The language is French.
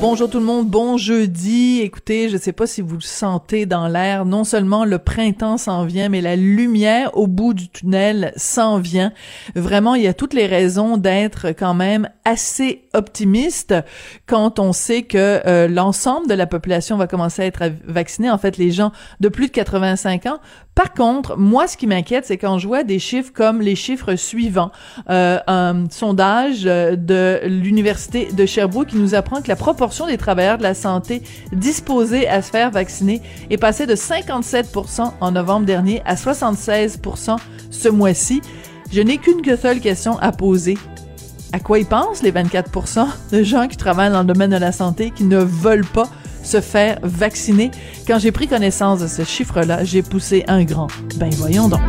Bonjour tout le monde, bon jeudi. Écoutez, je sais pas si vous le sentez dans l'air, non seulement le printemps s'en vient, mais la lumière au bout du tunnel s'en vient. Vraiment, il y a toutes les raisons d'être quand même assez optimiste quand on sait que euh, l'ensemble de la population va commencer à être vaccinée, en fait les gens de plus de 85 ans. Par contre, moi, ce qui m'inquiète, c'est quand je vois des chiffres comme les chiffres suivants. Euh, un sondage euh, de l'Université de Sherbrooke qui nous apprend que la proportion des travailleurs de la santé disposés à se faire vacciner est passée de 57 en novembre dernier à 76 ce mois-ci. Je n'ai qu'une seule question à poser. À quoi ils pensent les 24% de gens qui travaillent dans le domaine de la santé qui ne veulent pas se faire vacciner? Quand j'ai pris connaissance de ce chiffre-là, j'ai poussé un grand. Ben voyons donc.